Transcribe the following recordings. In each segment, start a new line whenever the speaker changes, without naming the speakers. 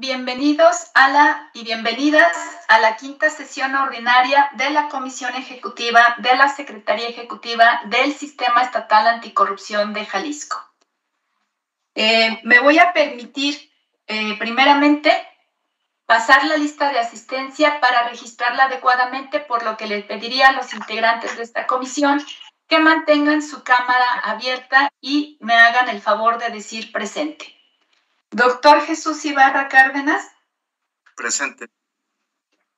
bienvenidos a la y bienvenidas a la quinta sesión ordinaria de la Comisión Ejecutiva de la Secretaría Ejecutiva del Sistema Estatal Anticorrupción de Jalisco. Eh, me voy a permitir, eh, primeramente, pasar la lista de asistencia para registrarla adecuadamente, por lo que le pediría a los integrantes de esta comisión que mantengan su cámara abierta y me hagan el favor de decir presente. Doctor Jesús Ibarra Cárdenas.
Presente.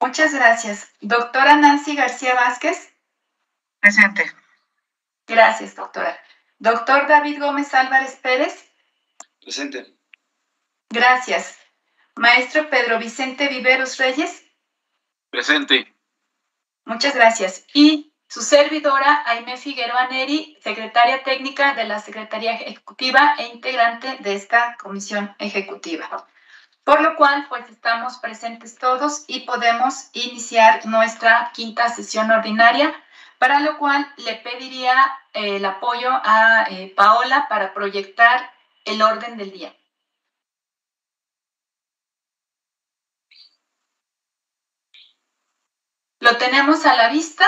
Muchas gracias. Doctora Nancy García Vázquez.
Presente.
Gracias, doctora. Doctor David Gómez Álvarez Pérez.
Presente.
Gracias. Maestro Pedro Vicente Viveros Reyes.
Presente.
Muchas gracias. Y su servidora, Aime Figueroa Neri, secretaria técnica de la Secretaría Ejecutiva e integrante de esta comisión ejecutiva. Por lo cual, pues estamos presentes todos y podemos iniciar nuestra quinta sesión ordinaria, para lo cual le pediría eh, el apoyo a eh, Paola para proyectar el orden del día. Lo tenemos a la vista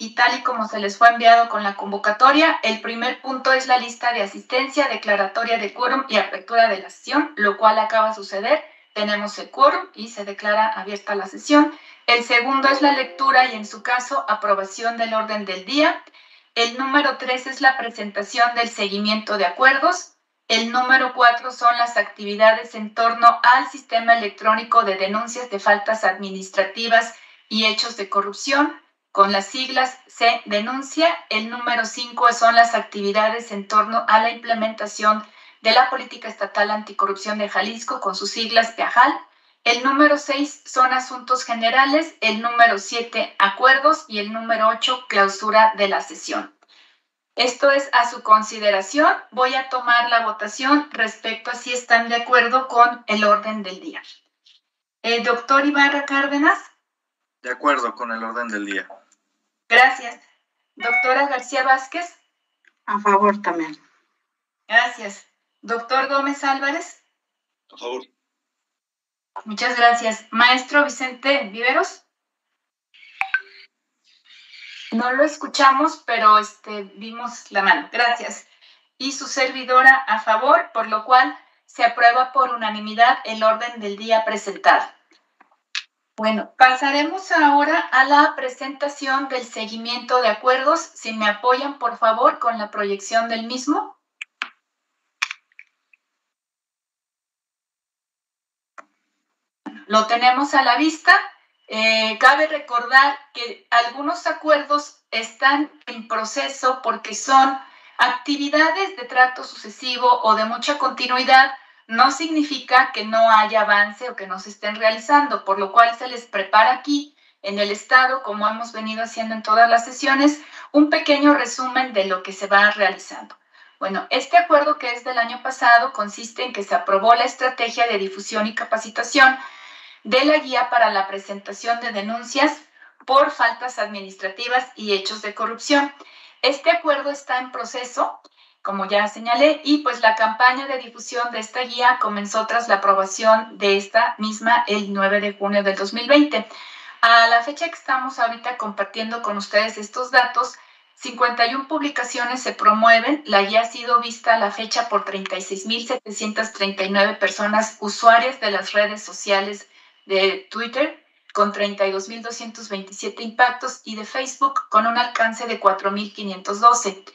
y tal y como se les fue enviado con la convocatoria, el primer punto es la lista de asistencia, declaratoria de quórum y apertura de la sesión, lo cual acaba de suceder. Tenemos el quórum y se declara abierta la sesión. El segundo es la lectura y en su caso aprobación del orden del día. El número tres es la presentación del seguimiento de acuerdos. El número cuatro son las actividades en torno al sistema electrónico de denuncias de faltas administrativas y hechos de corrupción con las siglas C denuncia. El número 5 son las actividades en torno a la implementación de la política estatal anticorrupción de Jalisco con sus siglas PEAJAL. El número 6 son asuntos generales, el número 7 acuerdos y el número 8 clausura de la sesión. Esto es a su consideración. Voy a tomar la votación respecto a si están de acuerdo con el orden del día. El doctor Ibarra Cárdenas.
De acuerdo con el orden del día.
Gracias. Doctora García Vázquez.
A favor también.
Gracias. Doctor Gómez Álvarez.
A favor.
Muchas gracias. Maestro Vicente Viveros. No lo escuchamos, pero este, vimos la mano. Gracias. Y su servidora a favor, por lo cual se aprueba por unanimidad el orden del día presentado. Bueno, pasaremos ahora a la presentación del seguimiento de acuerdos. Si me apoyan, por favor, con la proyección del mismo. Lo tenemos a la vista. Eh, cabe recordar que algunos acuerdos están en proceso porque son actividades de trato sucesivo o de mucha continuidad no significa que no haya avance o que no se estén realizando, por lo cual se les prepara aquí en el Estado, como hemos venido haciendo en todas las sesiones, un pequeño resumen de lo que se va realizando. Bueno, este acuerdo que es del año pasado consiste en que se aprobó la estrategia de difusión y capacitación de la guía para la presentación de denuncias por faltas administrativas y hechos de corrupción. Este acuerdo está en proceso como ya señalé, y pues la campaña de difusión de esta guía comenzó tras la aprobación de esta misma el 9 de junio del 2020. A la fecha que estamos ahorita compartiendo con ustedes estos datos, 51 publicaciones se promueven. La guía ha sido vista a la fecha por 36.739 personas usuarias de las redes sociales de Twitter, con 32.227 impactos, y de Facebook, con un alcance de 4.512.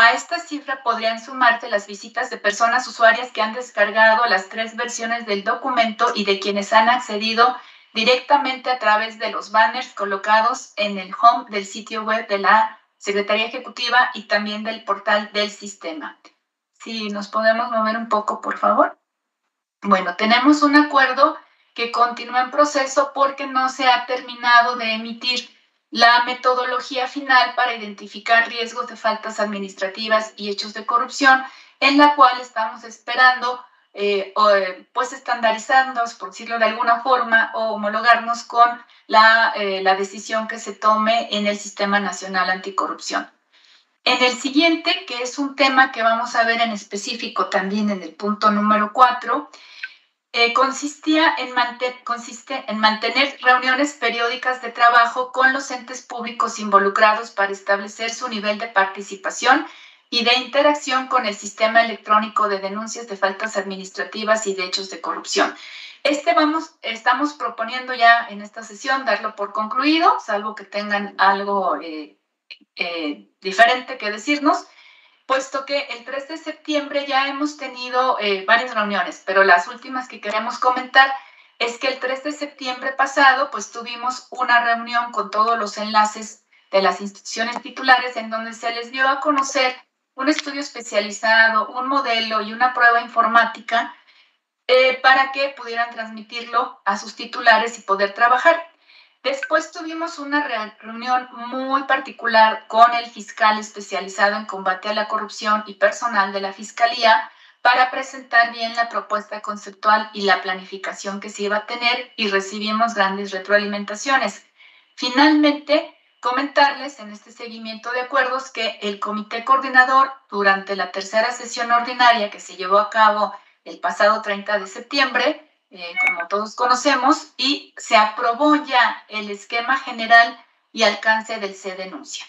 A esta cifra podrían sumarse las visitas de personas usuarias que han descargado las tres versiones del documento y de quienes han accedido directamente a través de los banners colocados en el home del sitio web de la Secretaría Ejecutiva y también del portal del sistema. Si nos podemos mover un poco, por favor. Bueno, tenemos un acuerdo que continúa en proceso porque no se ha terminado de emitir la metodología final para identificar riesgos de faltas administrativas y hechos de corrupción, en la cual estamos esperando eh, eh, pues estandarizarnos, por decirlo de alguna forma, o homologarnos con la, eh, la decisión que se tome en el Sistema Nacional Anticorrupción. En el siguiente, que es un tema que vamos a ver en específico también en el punto número 4, eh, consistía en consiste en mantener reuniones periódicas de trabajo con los entes públicos involucrados para establecer su nivel de participación y de interacción con el sistema electrónico de denuncias de faltas administrativas y de hechos de corrupción. Este vamos, estamos proponiendo ya en esta sesión darlo por concluido, salvo que tengan algo eh, eh, diferente que decirnos, puesto que el 3 de septiembre ya hemos tenido eh, varias reuniones, pero las últimas que queremos comentar es que el 3 de septiembre pasado, pues tuvimos una reunión con todos los enlaces de las instituciones titulares en donde se les dio a conocer un estudio especializado, un modelo y una prueba informática eh, para que pudieran transmitirlo a sus titulares y poder trabajar. Después tuvimos una reunión muy particular con el fiscal especializado en combate a la corrupción y personal de la Fiscalía para presentar bien la propuesta conceptual y la planificación que se iba a tener y recibimos grandes retroalimentaciones. Finalmente, comentarles en este seguimiento de acuerdos que el comité coordinador durante la tercera sesión ordinaria que se llevó a cabo el pasado 30 de septiembre, eh, como todos conocemos, y se aprobó ya el esquema general y alcance del C denuncia.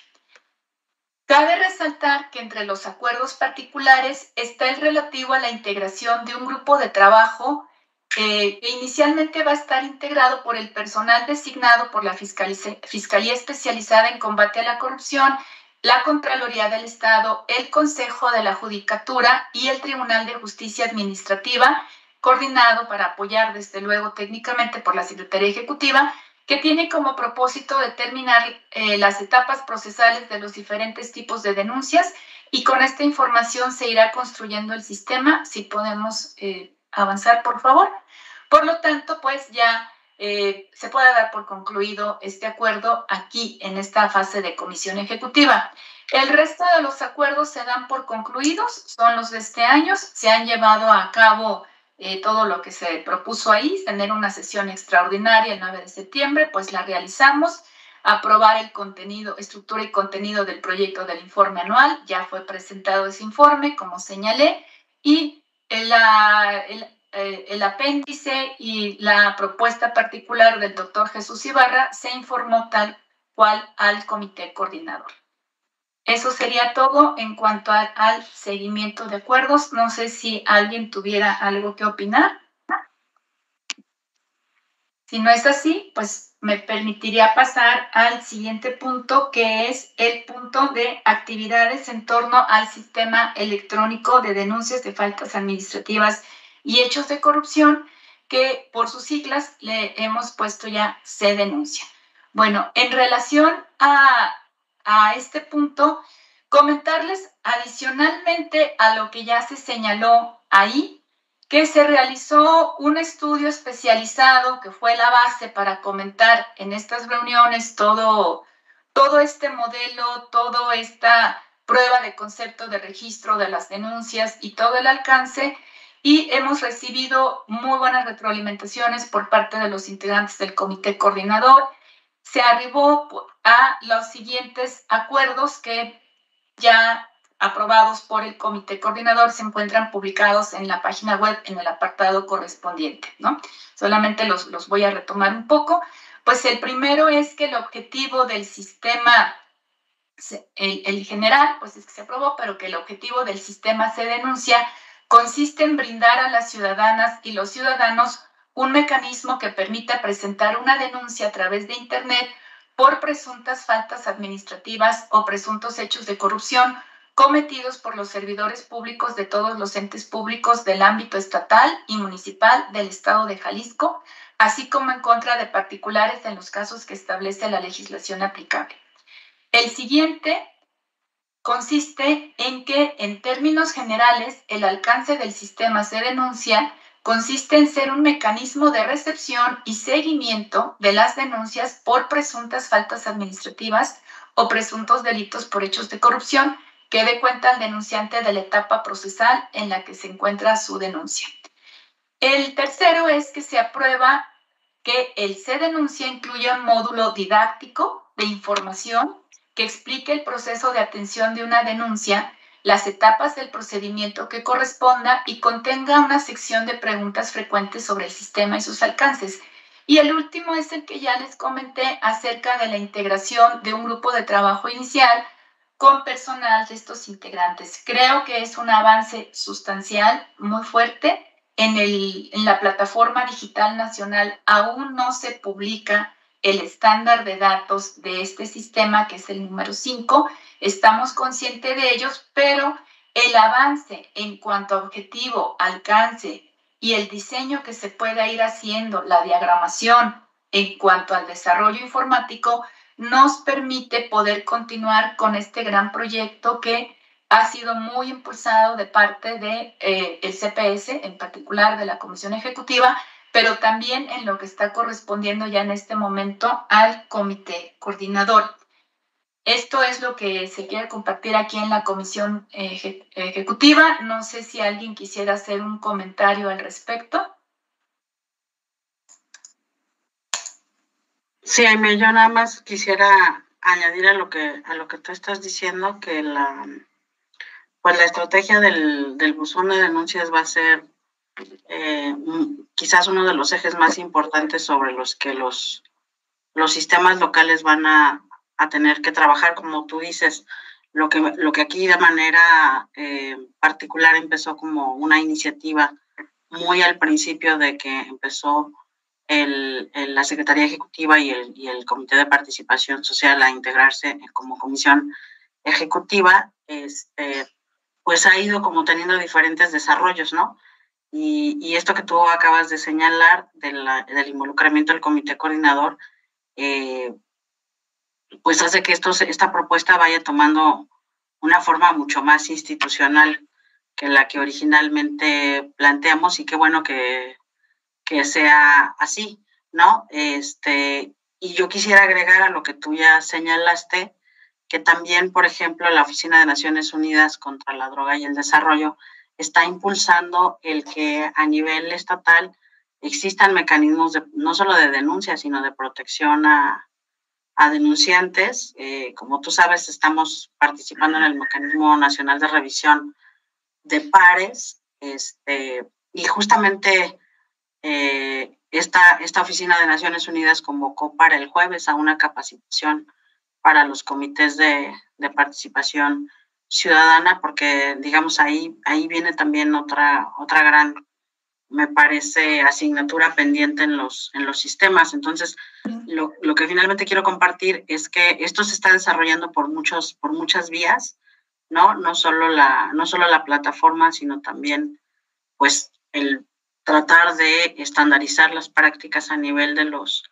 Cabe resaltar que entre los acuerdos particulares está el relativo a la integración de un grupo de trabajo que inicialmente va a estar integrado por el personal designado por la Fiscalía Especializada en Combate a la Corrupción, la Contraloría del Estado, el Consejo de la Judicatura y el Tribunal de Justicia Administrativa, coordinado para apoyar desde luego técnicamente por la Secretaría Ejecutiva, que tiene como propósito determinar eh, las etapas procesales de los diferentes tipos de denuncias y con esta información se irá construyendo el sistema. Si podemos eh, avanzar, por favor. Por lo tanto, pues ya eh, se puede dar por concluido este acuerdo aquí en esta fase de comisión ejecutiva. El resto de los acuerdos se dan por concluidos, son los de este año, se han llevado a cabo eh, todo lo que se propuso ahí, tener una sesión extraordinaria el 9 de septiembre, pues la realizamos, aprobar el contenido, estructura y contenido del proyecto del informe anual, ya fue presentado ese informe, como señalé, y el, eh, el apéndice y la propuesta particular del doctor Jesús Ibarra se informó tal cual al comité coordinador. Eso sería todo en cuanto al seguimiento de acuerdos. No sé si alguien tuviera algo que opinar. Si no es así, pues me permitiría pasar al siguiente punto, que es el punto de actividades en torno al sistema electrónico de denuncias de faltas administrativas y hechos de corrupción, que por sus siglas le hemos puesto ya se denuncia. Bueno, en relación a a este punto, comentarles adicionalmente a lo que ya se señaló ahí, que se realizó un estudio especializado que fue la base para comentar en estas reuniones todo, todo este modelo, toda esta prueba de concepto de registro de las denuncias y todo el alcance. Y hemos recibido muy buenas retroalimentaciones por parte de los integrantes del comité coordinador se arribó a los siguientes acuerdos que ya aprobados por el comité coordinador se encuentran publicados en la página web en el apartado correspondiente, ¿no? Solamente los, los voy a retomar un poco. Pues el primero es que el objetivo del sistema, el, el general, pues es que se aprobó, pero que el objetivo del sistema se denuncia consiste en brindar a las ciudadanas y los ciudadanos un mecanismo que permita presentar una denuncia a través de Internet por presuntas faltas administrativas o presuntos hechos de corrupción cometidos por los servidores públicos de todos los entes públicos del ámbito estatal y municipal del Estado de Jalisco, así como en contra de particulares en los casos que establece la legislación aplicable. El siguiente consiste en que, en términos generales, el alcance del sistema se denuncia consiste en ser un mecanismo de recepción y seguimiento de las denuncias por presuntas faltas administrativas o presuntos delitos por hechos de corrupción que dé cuenta al denunciante de la etapa procesal en la que se encuentra su denuncia. El tercero es que se aprueba que el se denuncia incluya un módulo didáctico de información que explique el proceso de atención de una denuncia las etapas del procedimiento que corresponda y contenga una sección de preguntas frecuentes sobre el sistema y sus alcances. Y el último es el que ya les comenté acerca de la integración de un grupo de trabajo inicial con personal de estos integrantes. Creo que es un avance sustancial, muy fuerte. En, el, en la plataforma digital nacional aún no se publica el estándar de datos de este sistema, que es el número 5. Estamos conscientes de ellos, pero el avance en cuanto a objetivo, alcance y el diseño que se pueda ir haciendo, la diagramación en cuanto al desarrollo informático, nos permite poder continuar con este gran proyecto que ha sido muy impulsado de parte del de, eh, CPS, en particular de la Comisión Ejecutiva, pero también en lo que está correspondiendo ya en este momento al comité coordinador. Esto es lo que se quiere compartir aquí en la comisión ejecutiva. No sé si alguien quisiera hacer un comentario al respecto.
Sí, Aime, yo nada más quisiera añadir a lo que a lo que tú estás diciendo que la pues la estrategia del, del buzón de denuncias va a ser eh, quizás uno de los ejes más importantes sobre los que los, los sistemas locales van a, tener que trabajar, como tú dices, lo que, lo que aquí de manera eh, particular empezó como una iniciativa muy al principio de que empezó el, la Secretaría Ejecutiva y el, y el Comité de Participación Social a integrarse como comisión ejecutiva, este, pues ha ido como teniendo diferentes desarrollos, ¿no? Y, esto que tú acabas de señalar del involucramiento del comité coordinador, eh, pues hace que esta propuesta vaya tomando una forma mucho más institucional que la que originalmente planteamos y qué bueno que, que sea así, ¿no? Este, y yo quisiera agregar a lo que tú ya señalaste, que también, por ejemplo, la Oficina de Naciones Unidas contra la Droga y el Desarrollo está impulsando el que a nivel estatal existan mecanismos no solo de denuncia, sino de protección a, denunciantes. Eh, como tú sabes, estamos participando en el Mecanismo Nacional de Revisión de Pares, este, y justamente eh, esta, esta oficina de Naciones Unidas convocó para el jueves a una capacitación para los comités de, de participación ciudadana, porque digamos ahí, ahí viene también otra, otra gran, me parece, asignatura pendiente en los, en los sistemas. Entonces, lo, lo, que finalmente quiero compartir es que esto se está desarrollando por, muchos, por muchas vías, ¿no? No solo, la, no solo la plataforma, sino también, pues, el tratar de estandarizar las prácticas a nivel de los,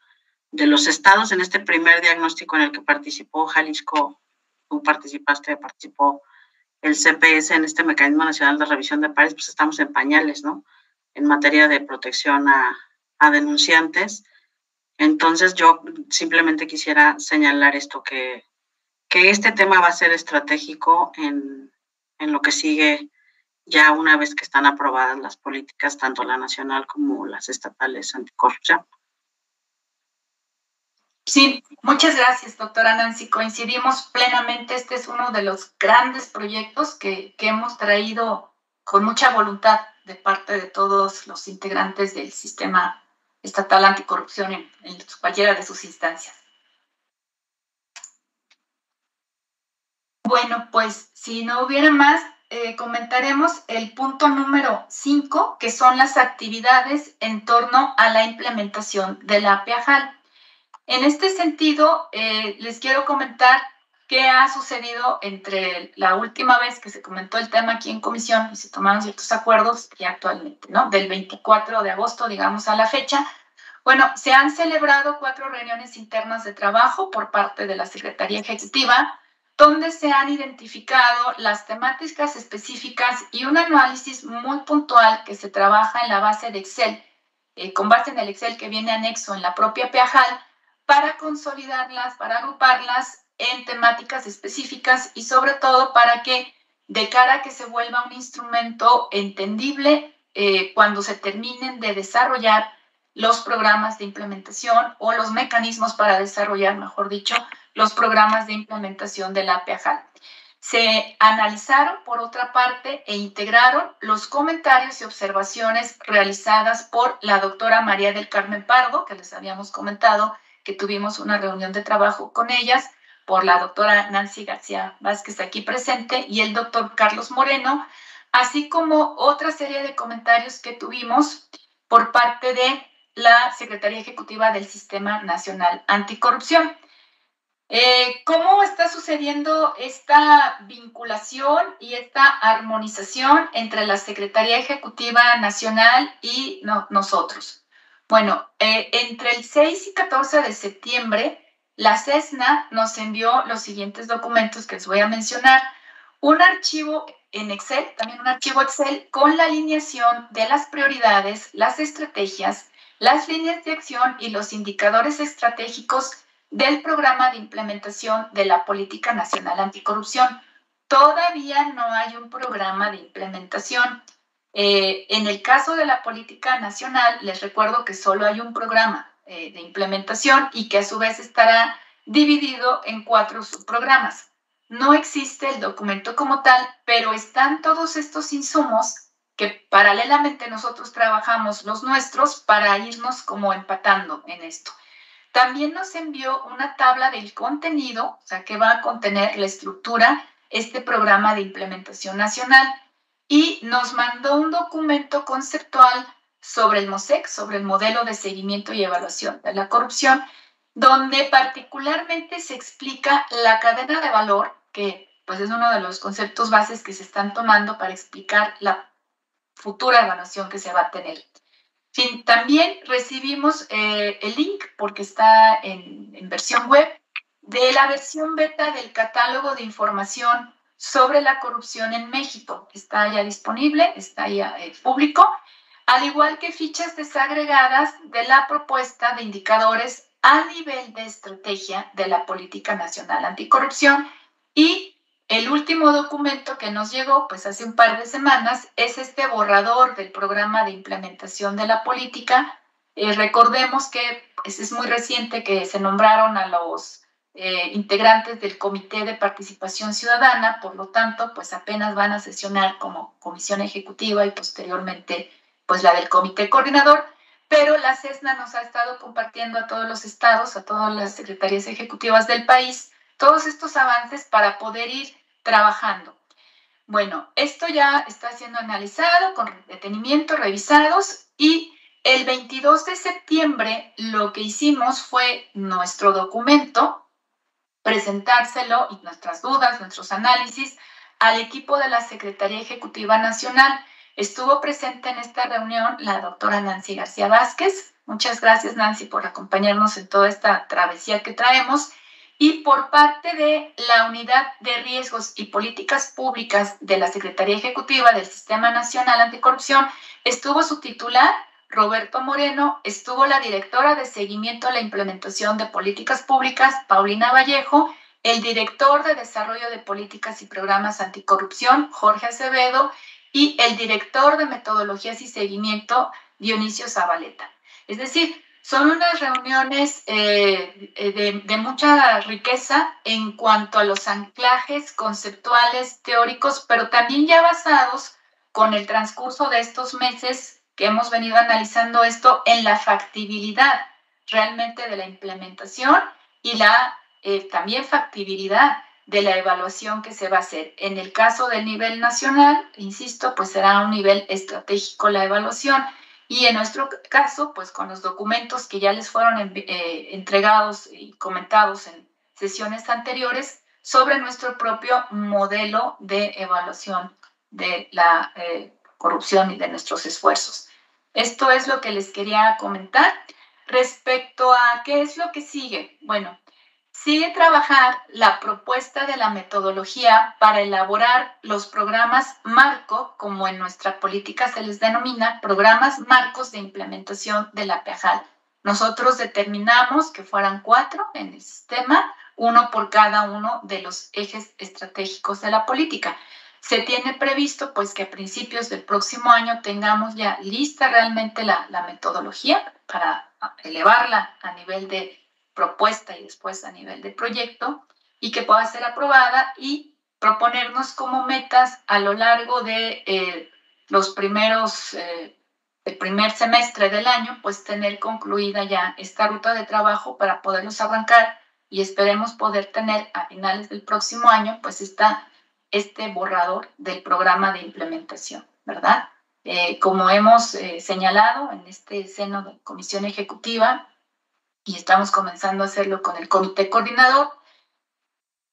de los estados. En este primer diagnóstico en el que participó Jalisco tú participaste, participó el CPS en este Mecanismo Nacional de Revisión de Pares, pues estamos en pañales, ¿no? En materia de protección a, denunciantes. Entonces yo simplemente quisiera señalar esto, que, que este tema va a ser estratégico en, en lo que sigue ya una vez que están aprobadas las políticas, tanto la nacional como las estatales anticorrupción.
Sí, muchas gracias, doctora Nancy. Coincidimos plenamente. Este es uno de los grandes proyectos que, hemos traído con mucha voluntad de parte de todos los integrantes del sistema estatal anticorrupción en, cualquiera de sus instancias. Bueno, pues si no hubiera más, eh, comentaremos el punto número 5, que son las actividades en torno a la implementación de la PEAJAL. En este sentido, eh, les quiero comentar qué ha sucedido entre la última vez que se comentó el tema aquí en comisión y se tomaron ciertos acuerdos y actualmente, ¿no? Del 24 de agosto, digamos, a la fecha. Bueno, se han celebrado cuatro reuniones internas de trabajo por parte de la Secretaría Ejecutiva, donde se han identificado las temáticas específicas y un análisis muy puntual que se trabaja en la base de Excel, eh, con base en el Excel que viene anexo en la propia PEAJAL, para consolidarlas, para agruparlas en temáticas específicas y sobre todo para que de cara a que se vuelva un instrumento entendible eh, cuando se terminen de desarrollar los programas de implementación o los mecanismos para desarrollar, mejor dicho, los programas de implementación de la PEAJAL. Se analizaron, por otra parte, e integraron los comentarios y observaciones realizadas por la doctora María del Carmen Pardo, que les habíamos comentado que tuvimos una reunión de trabajo con ellas, por la doctora Nancy García Vázquez aquí presente y el doctor Carlos Moreno, así como otra serie de comentarios que tuvimos por parte de la Secretaría Ejecutiva del Sistema Nacional Anticorrupción. Eh, ¿Cómo está sucediendo esta vinculación y esta armonización entre la Secretaría Ejecutiva Nacional y nosotros? Bueno, eh, entre el 6 y 14 de septiembre, la CESNA nos envió los siguientes documentos que les voy a mencionar. Un archivo en Excel, también un archivo Excel con la alineación de las prioridades, las estrategias, las líneas de acción y los indicadores estratégicos del programa de implementación de la Política Nacional Anticorrupción. Todavía no hay un programa de implementación. Eh, en el caso de la Política Nacional, les recuerdo que solo hay un programa eh, de implementación y que a su vez estará dividido en cuatro subprogramas. No existe el documento como tal, pero están todos estos insumos que paralelamente nosotros trabajamos los nuestros para irnos como empatando en esto. También nos envió una tabla del contenido, o sea, que va a contener la estructura, este programa de implementación nacional, y nos mandó un documento conceptual sobre el MOSEC, sobre el modelo de seguimiento y evaluación de la corrupción, donde particularmente se explica la cadena de valor, que pues es uno de los conceptos bases que se están tomando para explicar la futura evaluación que se va a tener. También recibimos eh, el link, porque está en, versión web, de la versión beta del catálogo de información sobre la corrupción en México. Está ya disponible, está ya eh, público, al igual que fichas desagregadas de la propuesta de indicadores a nivel de estrategia de la Política Nacional Anticorrupción y el último documento que nos llegó, pues hace un par de semanas, es este borrador del programa de implementación de la política. Eh, recordemos que pues, es muy reciente que se nombraron a los eh, integrantes del Comité de Participación Ciudadana, por lo tanto, pues apenas van a sesionar como comisión ejecutiva y posteriormente, pues la del Comité Coordinador. Pero la CESNA nos ha estado compartiendo a todos los estados, a todas las secretarías ejecutivas del país, todos estos avances para poder ir trabajando. Bueno, esto ya está siendo analizado con detenimiento, revisados y el 22 de septiembre lo que hicimos fue nuestro documento, presentárselo y nuestras dudas, nuestros análisis al equipo de la Secretaría Ejecutiva Nacional. Estuvo presente en esta reunión la doctora Nancy García Vázquez. Muchas gracias Nancy por acompañarnos en toda esta travesía que traemos y por parte de la Unidad de Riesgos y Políticas Públicas de la Secretaría Ejecutiva del Sistema Nacional Anticorrupción estuvo su titular, Roberto Moreno, estuvo la directora de seguimiento a la implementación de políticas públicas, Paulina Vallejo, el director de desarrollo de políticas y programas anticorrupción, Jorge Acevedo, y el director de metodologías y seguimiento, Dionisio Zabaleta. Es decir, son unas reuniones eh, de, de, mucha riqueza en cuanto a los anclajes conceptuales, teóricos, pero también ya basados con el transcurso de estos meses que hemos venido analizando esto en la factibilidad realmente de la implementación y la eh, también factibilidad de la evaluación que se va a hacer. En el caso del nivel nacional, insisto, pues será un nivel estratégico la evaluación y en nuestro caso, pues con los documentos que ya les fueron eh, entregados y comentados en sesiones anteriores sobre nuestro propio modelo de evaluación de la eh, corrupción y de nuestros esfuerzos. Esto es lo que les quería comentar. Respecto a qué es lo que sigue, bueno, sigue trabajar la propuesta de la metodología para elaborar los programas marco, como en nuestra política se les denomina, programas marcos de implementación de la PEJAL. Nosotros determinamos que fueran cuatro en el sistema, uno por cada uno de los ejes estratégicos de la política. Se tiene previsto pues que a principios del próximo año tengamos ya lista realmente la, metodología para elevarla a nivel de propuesta y después a nivel de proyecto y que pueda ser aprobada y proponernos como metas a lo largo de eh, los primeros, eh, el primer semestre del año, pues tener concluida ya esta ruta de trabajo para poderlos arrancar y esperemos poder tener a finales del próximo año, pues está este borrador del programa de implementación, ¿verdad? Eh, como hemos eh, señalado en este seno de comisión ejecutiva, y estamos comenzando a hacerlo con el comité coordinador,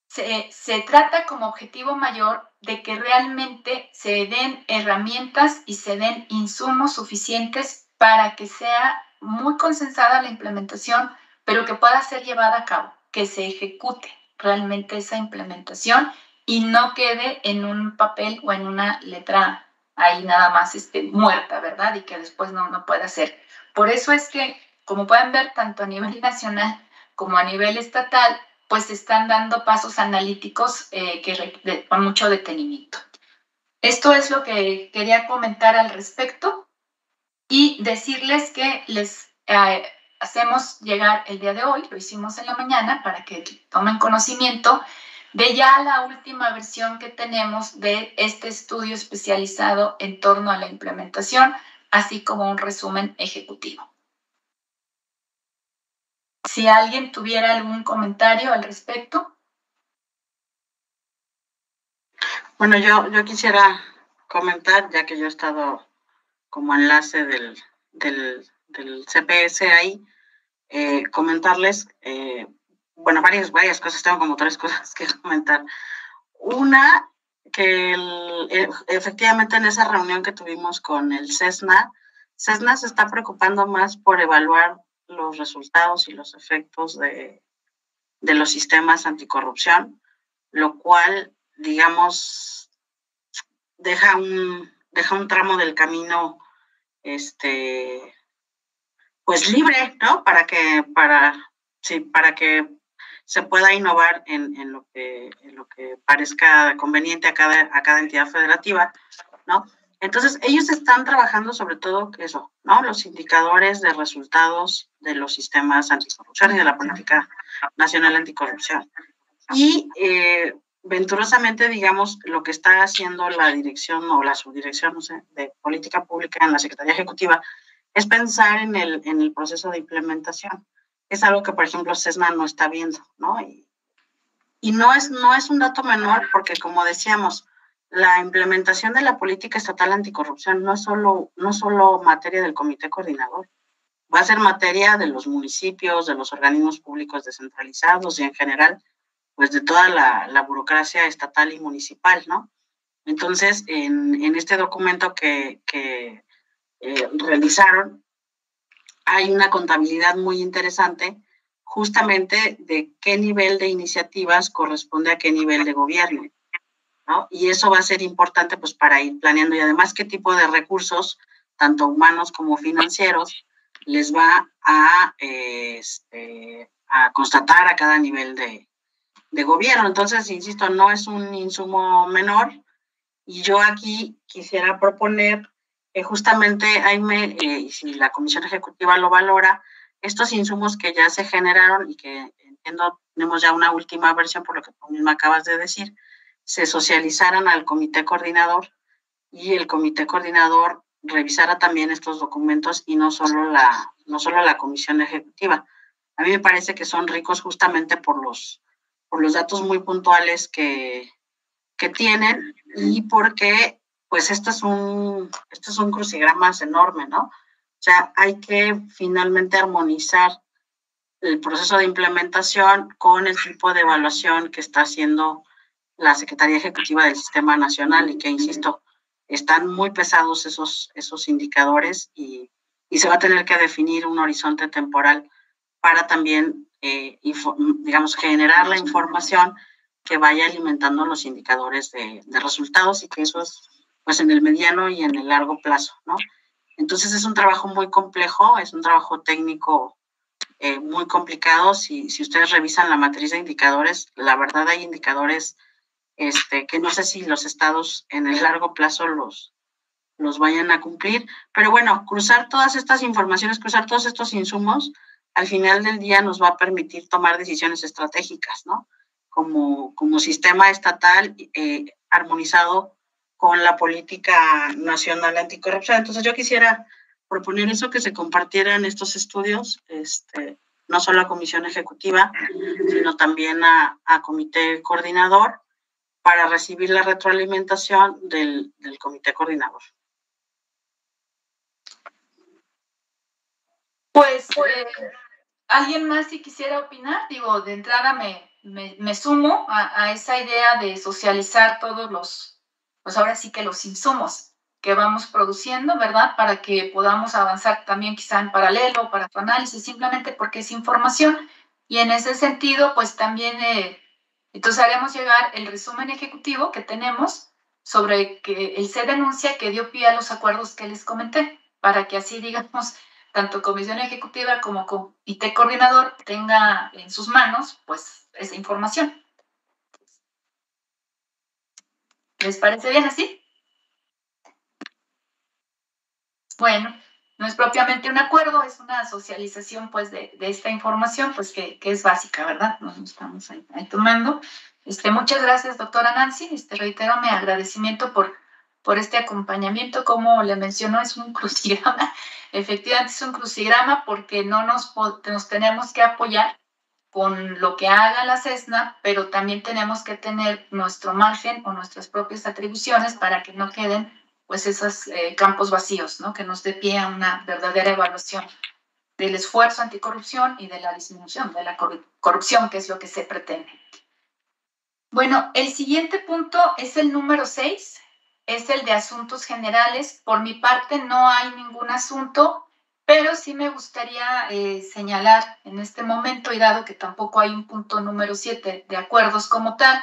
se, se, trata como objetivo mayor de que realmente se den herramientas y se den insumos suficientes para que sea muy consensada la implementación, pero que pueda ser llevada a cabo, que se ejecute realmente esa implementación y no quede en un papel o en una letra ahí nada más este, muerta, ¿verdad? Y que después no, no pueda ser. Por eso es que, como pueden ver, tanto a nivel nacional como a nivel estatal, pues están dando pasos analíticos eh, que con mucho detenimiento. Esto es lo que quería comentar al respecto y decirles que les eh, hacemos llegar el día de hoy, lo hicimos en la mañana para que tomen conocimiento de ya la última versión que tenemos de este estudio especializado en torno a la implementación, así como un resumen ejecutivo. Si alguien tuviera algún comentario al respecto.
Bueno, yo, yo quisiera comentar, ya que yo he estado como enlace del, del, CPS ahí, eh, comentarles eh, bueno, varias, varias cosas, tengo como tres cosas que comentar. Una, que efectivamente en esa reunión que tuvimos con el CESNA, CESNA se está preocupando más por evaluar los resultados y los efectos de, de los sistemas anticorrupción, lo cual, digamos, deja un, deja un tramo del camino este pues libre, ¿no? Para que, para, sí, para que se pueda innovar en, en, lo, que, lo que parezca conveniente a cada, a cada entidad federativa, ¿no? Entonces, ellos están trabajando sobre todo eso, ¿no? Los indicadores de resultados de los sistemas anticorrupción y de la política nacional anticorrupción. Y eh, venturosamente, digamos, lo que está haciendo la dirección o la subdirección, no sé, de política pública en la Secretaría Ejecutiva es pensar en el, en el proceso de implementación es algo que, por ejemplo, CESNA no está viendo, ¿no? Y, y no, es, no es un dato menor porque, como decíamos, la implementación de la política estatal anticorrupción no es solo, no solo materia del comité coordinador, va a ser materia de los municipios, de los organismos públicos descentralizados y en general, pues de toda la, la burocracia estatal y municipal, ¿no? Entonces, en, en este documento que, que eh, realizaron, hay una contabilidad muy interesante justamente de qué nivel de iniciativas corresponde a qué nivel de gobierno. ¿no? Y eso va a ser importante pues para ir planeando y además qué tipo de recursos, tanto humanos como financieros, les va a, este, a constatar a cada nivel de, de gobierno. Entonces, insisto, no es un insumo menor y yo aquí quisiera proponer justamente, Jaime, eh, si la Comisión Ejecutiva lo valora, estos insumos que ya se generaron y que entiendo tenemos ya una última versión por lo que tú misma acabas de decir, se socializaran al comité coordinador y el comité coordinador revisara también estos documentos y no solo la, no solo la comisión ejecutiva. A mí me parece que son ricos justamente por los, por los datos muy puntuales que, que tienen y porque pues esto es un, esto es un crucigramas enorme, ¿no? O sea, hay que finalmente armonizar el proceso de implementación con el tipo de evaluación que está haciendo la Secretaría Ejecutiva del Sistema Nacional y que, insisto, están muy pesados esos, esos indicadores y, y se va a tener que definir un horizonte temporal para también, eh, digamos, generar la información que vaya alimentando los indicadores de, de resultados y que eso es pues en el mediano y en el largo plazo, ¿no? Entonces es un trabajo muy complejo, es un trabajo técnico eh, muy complicado. Si, si ustedes revisan la matriz de indicadores, la verdad hay indicadores este, que no sé si los estados en el largo plazo los, los vayan a cumplir, pero bueno, cruzar todas estas informaciones, cruzar todos estos insumos, al final del día nos va a permitir tomar decisiones estratégicas, ¿no? como, como sistema estatal eh, armonizado con la política nacional anticorrupción. Entonces yo quisiera proponer eso, que se compartieran estos estudios, este, no solo a comisión ejecutiva, sino también a, a comité coordinador para recibir la retroalimentación del, del comité coordinador.
Pues, eh, ¿alguien más si quisiera opinar? Digo, de entrada me, me, me sumo a, a, esa idea de socializar todos los, pues ahora sí que los insumos que vamos produciendo, ¿verdad? Para que podamos avanzar también quizá en paralelo para tu análisis, simplemente porque es información. Y en ese sentido, pues también, eh, entonces haremos llegar el resumen ejecutivo que tenemos sobre que el se denuncia que dio pie a los acuerdos que les comenté, para que así, digamos, tanto comisión ejecutiva como comité coordinador tenga en sus manos pues esa información. ¿Les parece bien así? Bueno, no es propiamente un acuerdo, es una socialización pues de, esta información pues que, es básica, ¿verdad? Nos estamos ahí, tomando. Este, muchas gracias, doctora Nancy. Este, reitero mi agradecimiento por por este acompañamiento. Como le mencionó, es un crucigrama. Efectivamente es un crucigrama porque no nos, nos tenemos que apoyar con lo que haga la CESNA, pero también tenemos que tener nuestro margen o nuestras propias atribuciones para que no queden pues esos eh, campos vacíos, ¿no? que nos dé pie a una verdadera evaluación del esfuerzo anticorrupción y de la disminución de la corrupción, que es lo que se pretende. Bueno, el siguiente punto es el número 6, es el de asuntos generales. Por mi parte no hay ningún asunto, pero sí me gustaría eh, señalar en este momento, y dado que tampoco hay un punto número 7 de acuerdos como tal,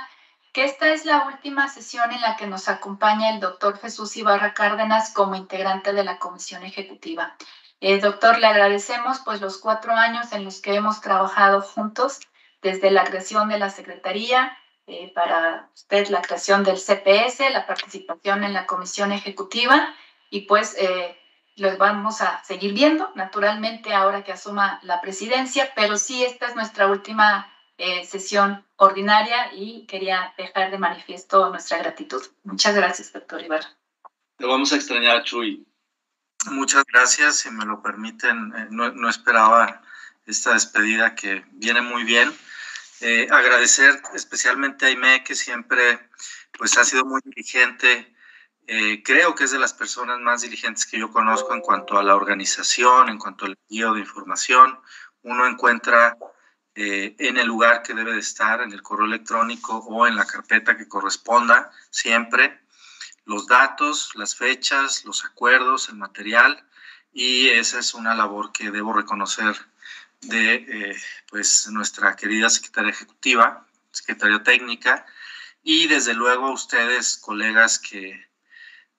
que esta es la última sesión en la que nos acompaña el doctor Jesús Ibarra Cárdenas como integrante de la comisión ejecutiva. Eh, doctor, le agradecemos pues los cuatro años en los que hemos trabajado juntos desde la creación de la Secretaría, eh, para usted la creación del CPS, la participación en la comisión ejecutiva y pues eh, los vamos a seguir viendo naturalmente ahora que asuma la presidencia, pero sí esta es nuestra última eh, sesión ordinaria y quería dejar de manifiesto nuestra gratitud. Muchas gracias, doctor Ibarra.
Lo vamos a extrañar, Chuy.
Muchas gracias, si me lo permiten, eh, no, no esperaba esta despedida que viene muy bien. Eh, agradecer especialmente a Aime, que siempre pues, ha sido muy diligente. Eh, creo que es de las personas más diligentes que yo conozco en cuanto a la organización, en cuanto al envío de información. Uno encuentra eh, en el lugar que debe de estar, en el correo electrónico o en la carpeta que corresponda, siempre los datos, las fechas, los acuerdos, el material. Y esa es una labor que debo reconocer de eh, pues nuestra querida secretaria ejecutiva, secretaria técnica, y desde luego ustedes, colegas, que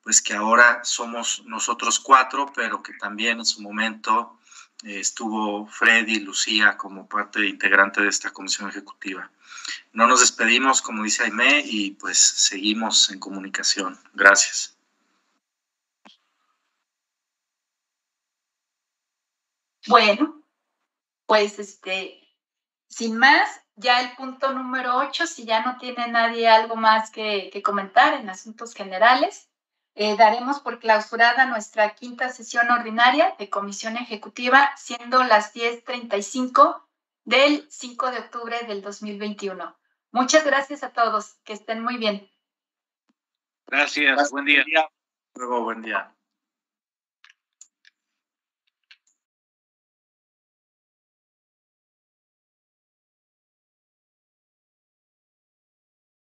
pues que ahora somos nosotros cuatro, pero que también en su momento eh, estuvo Freddy, Lucía como parte integrante de esta comisión ejecutiva. No nos despedimos, como dice Aime, y pues seguimos en comunicación. Gracias.
Bueno, pues este, sin más, ya el punto número 8, si ya no tiene nadie algo más que, que comentar en asuntos generales, eh, daremos por clausurada nuestra quinta sesión ordinaria de comisión ejecutiva, siendo las 10.35 del 5 de octubre del 2021. Muchas gracias a todos, que estén muy bien.
Gracias, gracias. buen día.
Luego, buen día.